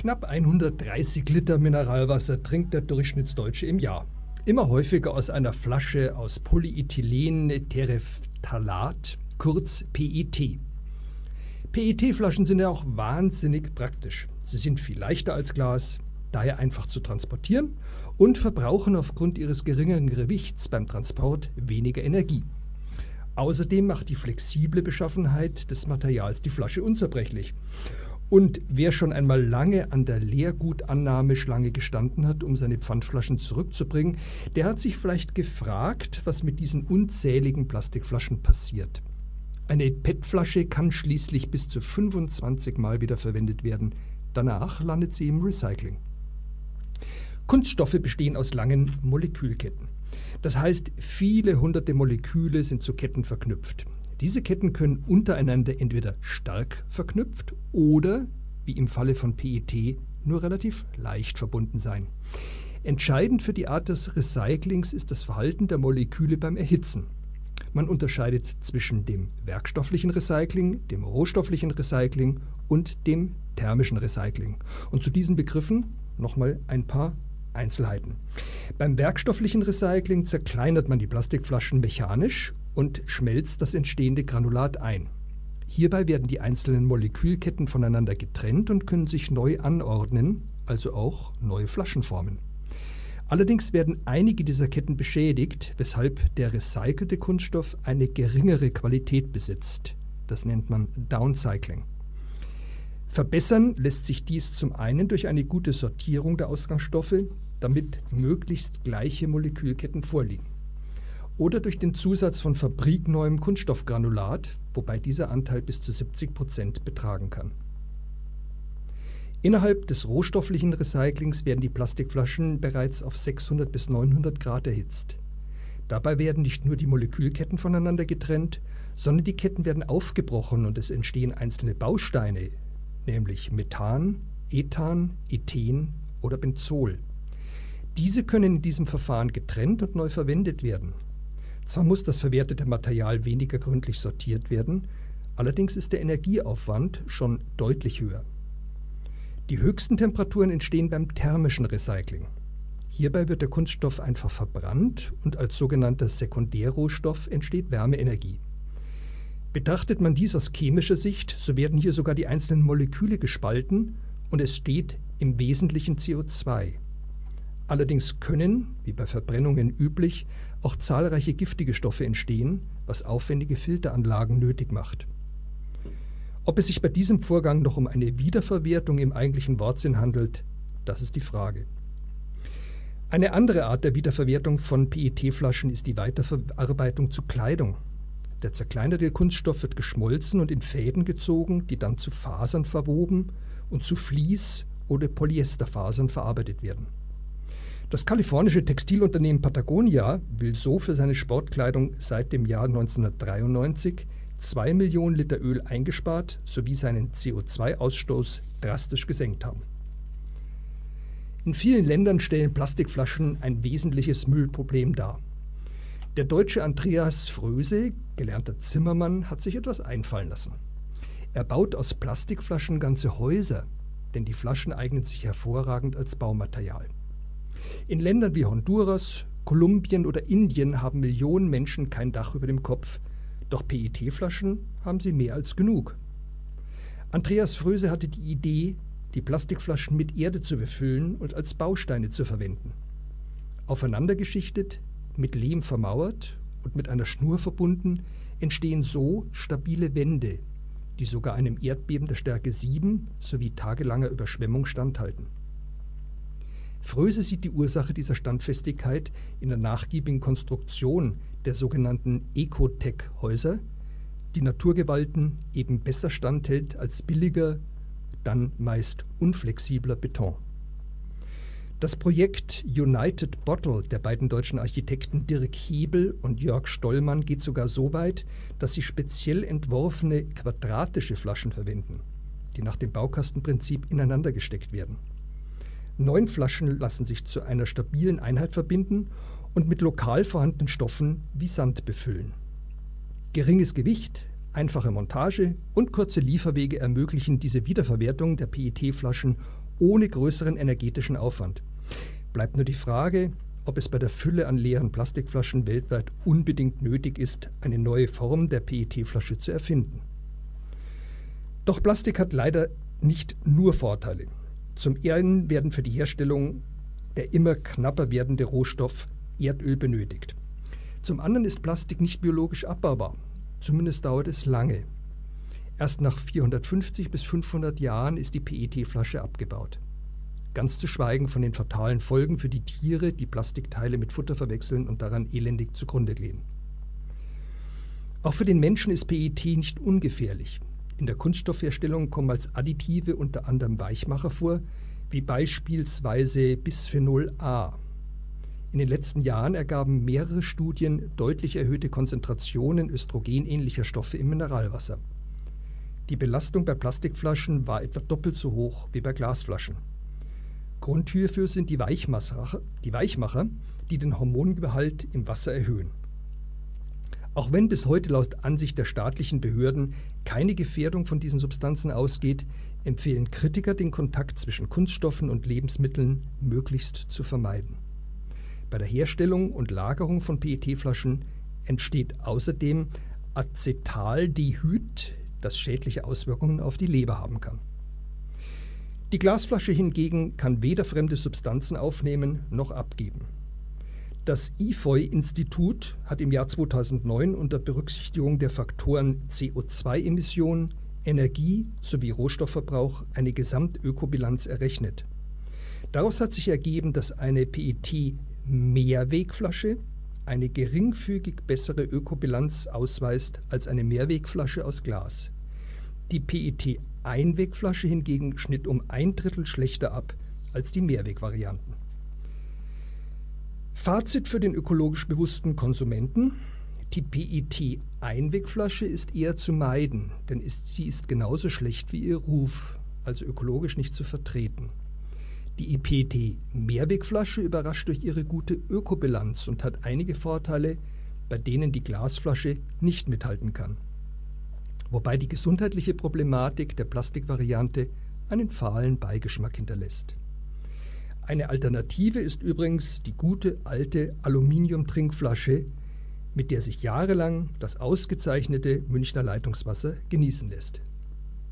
Knapp 130 Liter Mineralwasser trinkt der Durchschnittsdeutsche im Jahr. Immer häufiger aus einer Flasche aus Polyethylen-Terephthalat, kurz PET. PET-Flaschen sind ja auch wahnsinnig praktisch. Sie sind viel leichter als Glas, daher einfach zu transportieren und verbrauchen aufgrund ihres geringeren Gewichts beim Transport weniger Energie. Außerdem macht die flexible Beschaffenheit des Materials die Flasche unzerbrechlich. Und wer schon einmal lange an der Leergutannahmeschlange gestanden hat, um seine Pfandflaschen zurückzubringen, der hat sich vielleicht gefragt, was mit diesen unzähligen Plastikflaschen passiert. Eine PET-Flasche kann schließlich bis zu 25 Mal wieder verwendet werden. Danach landet sie im Recycling. Kunststoffe bestehen aus langen Molekülketten. Das heißt, viele hunderte Moleküle sind zu Ketten verknüpft. Diese Ketten können untereinander entweder stark verknüpft oder, wie im Falle von PET, nur relativ leicht verbunden sein. Entscheidend für die Art des Recyclings ist das Verhalten der Moleküle beim Erhitzen. Man unterscheidet zwischen dem werkstofflichen Recycling, dem rohstofflichen Recycling und dem thermischen Recycling. Und zu diesen Begriffen nochmal ein paar Einzelheiten. Beim werkstofflichen Recycling zerkleinert man die Plastikflaschen mechanisch und schmelzt das entstehende Granulat ein. Hierbei werden die einzelnen Molekülketten voneinander getrennt und können sich neu anordnen, also auch neue Flaschen formen. Allerdings werden einige dieser Ketten beschädigt, weshalb der recycelte Kunststoff eine geringere Qualität besitzt. Das nennt man Downcycling. Verbessern lässt sich dies zum einen durch eine gute Sortierung der Ausgangsstoffe, damit möglichst gleiche Molekülketten vorliegen. Oder durch den Zusatz von fabrikneuem Kunststoffgranulat, wobei dieser Anteil bis zu 70 Prozent betragen kann. Innerhalb des rohstofflichen Recyclings werden die Plastikflaschen bereits auf 600 bis 900 Grad erhitzt. Dabei werden nicht nur die Molekülketten voneinander getrennt, sondern die Ketten werden aufgebrochen und es entstehen einzelne Bausteine, nämlich Methan, Ethan, Ethen oder Benzol. Diese können in diesem Verfahren getrennt und neu verwendet werden. Zwar muss das verwertete Material weniger gründlich sortiert werden, allerdings ist der Energieaufwand schon deutlich höher. Die höchsten Temperaturen entstehen beim thermischen Recycling. Hierbei wird der Kunststoff einfach verbrannt und als sogenannter Sekundärrohstoff entsteht Wärmeenergie. Betrachtet man dies aus chemischer Sicht, so werden hier sogar die einzelnen Moleküle gespalten und es steht im Wesentlichen CO2. Allerdings können, wie bei Verbrennungen üblich, auch zahlreiche giftige Stoffe entstehen, was aufwendige Filteranlagen nötig macht. Ob es sich bei diesem Vorgang noch um eine Wiederverwertung im eigentlichen Wortsinn handelt, das ist die Frage. Eine andere Art der Wiederverwertung von PET-Flaschen ist die Weiterverarbeitung zu Kleidung. Der zerkleinerte Kunststoff wird geschmolzen und in Fäden gezogen, die dann zu Fasern verwoben und zu Vlies- oder Polyesterfasern verarbeitet werden. Das kalifornische Textilunternehmen Patagonia will so für seine Sportkleidung seit dem Jahr 1993 2 Millionen Liter Öl eingespart sowie seinen CO2-Ausstoß drastisch gesenkt haben. In vielen Ländern stellen Plastikflaschen ein wesentliches Müllproblem dar. Der deutsche Andreas Fröse, gelernter Zimmermann, hat sich etwas einfallen lassen. Er baut aus Plastikflaschen ganze Häuser, denn die Flaschen eignen sich hervorragend als Baumaterial. In Ländern wie Honduras, Kolumbien oder Indien haben Millionen Menschen kein Dach über dem Kopf, doch PET-Flaschen haben sie mehr als genug. Andreas Fröse hatte die Idee, die Plastikflaschen mit Erde zu befüllen und als Bausteine zu verwenden. Aufeinandergeschichtet mit Lehm vermauert und mit einer Schnur verbunden, entstehen so stabile Wände, die sogar einem Erdbeben der Stärke 7 sowie tagelanger Überschwemmung standhalten. Fröse sieht die Ursache dieser Standfestigkeit in der nachgiebigen Konstruktion der sogenannten Ecotech-Häuser, die Naturgewalten eben besser standhält als billiger, dann meist unflexibler Beton. Das Projekt United Bottle der beiden deutschen Architekten Dirk Hebel und Jörg Stollmann geht sogar so weit, dass sie speziell entworfene quadratische Flaschen verwenden, die nach dem Baukastenprinzip ineinander gesteckt werden. Neun Flaschen lassen sich zu einer stabilen Einheit verbinden und mit lokal vorhandenen Stoffen wie Sand befüllen. Geringes Gewicht, einfache Montage und kurze Lieferwege ermöglichen diese Wiederverwertung der PET-Flaschen ohne größeren energetischen Aufwand. Bleibt nur die Frage, ob es bei der Fülle an leeren Plastikflaschen weltweit unbedingt nötig ist, eine neue Form der PET-Flasche zu erfinden. Doch Plastik hat leider nicht nur Vorteile. Zum einen werden für die Herstellung der immer knapper werdende Rohstoff Erdöl benötigt. Zum anderen ist Plastik nicht biologisch abbaubar. Zumindest dauert es lange. Erst nach 450 bis 500 Jahren ist die PET-Flasche abgebaut. Ganz zu schweigen von den fatalen Folgen für die Tiere, die Plastikteile mit Futter verwechseln und daran elendig zugrunde gehen. Auch für den Menschen ist PET nicht ungefährlich. In der Kunststoffherstellung kommen als Additive unter anderem Weichmacher vor, wie beispielsweise Bisphenol A. In den letzten Jahren ergaben mehrere Studien deutlich erhöhte Konzentrationen östrogenähnlicher Stoffe im Mineralwasser. Die Belastung bei Plastikflaschen war etwa doppelt so hoch wie bei Glasflaschen. Grund hierfür sind die Weichmacher, die, Weichmacher, die den Hormongehalt im Wasser erhöhen. Auch wenn bis heute laut Ansicht der staatlichen Behörden keine Gefährdung von diesen Substanzen ausgeht, empfehlen Kritiker den Kontakt zwischen Kunststoffen und Lebensmitteln möglichst zu vermeiden. Bei der Herstellung und Lagerung von PET-Flaschen entsteht außerdem Acetaldehyd, das schädliche Auswirkungen auf die Leber haben kann. Die Glasflasche hingegen kann weder fremde Substanzen aufnehmen noch abgeben. Das IFOI-Institut hat im Jahr 2009 unter Berücksichtigung der Faktoren CO2-Emissionen, Energie sowie Rohstoffverbrauch eine Gesamtökobilanz errechnet. Daraus hat sich ergeben, dass eine PET-Mehrwegflasche eine geringfügig bessere Ökobilanz ausweist als eine Mehrwegflasche aus Glas. Die PET-Einwegflasche hingegen schnitt um ein Drittel schlechter ab als die Mehrwegvarianten. Fazit für den ökologisch bewussten Konsumenten. Die PET-Einwegflasche ist eher zu meiden, denn ist, sie ist genauso schlecht wie ihr Ruf, also ökologisch nicht zu vertreten. Die PET-Mehrwegflasche überrascht durch ihre gute Ökobilanz und hat einige Vorteile, bei denen die Glasflasche nicht mithalten kann. Wobei die gesundheitliche Problematik der Plastikvariante einen fahlen Beigeschmack hinterlässt. Eine Alternative ist übrigens die gute alte Aluminium-Trinkflasche, mit der sich jahrelang das ausgezeichnete Münchner Leitungswasser genießen lässt.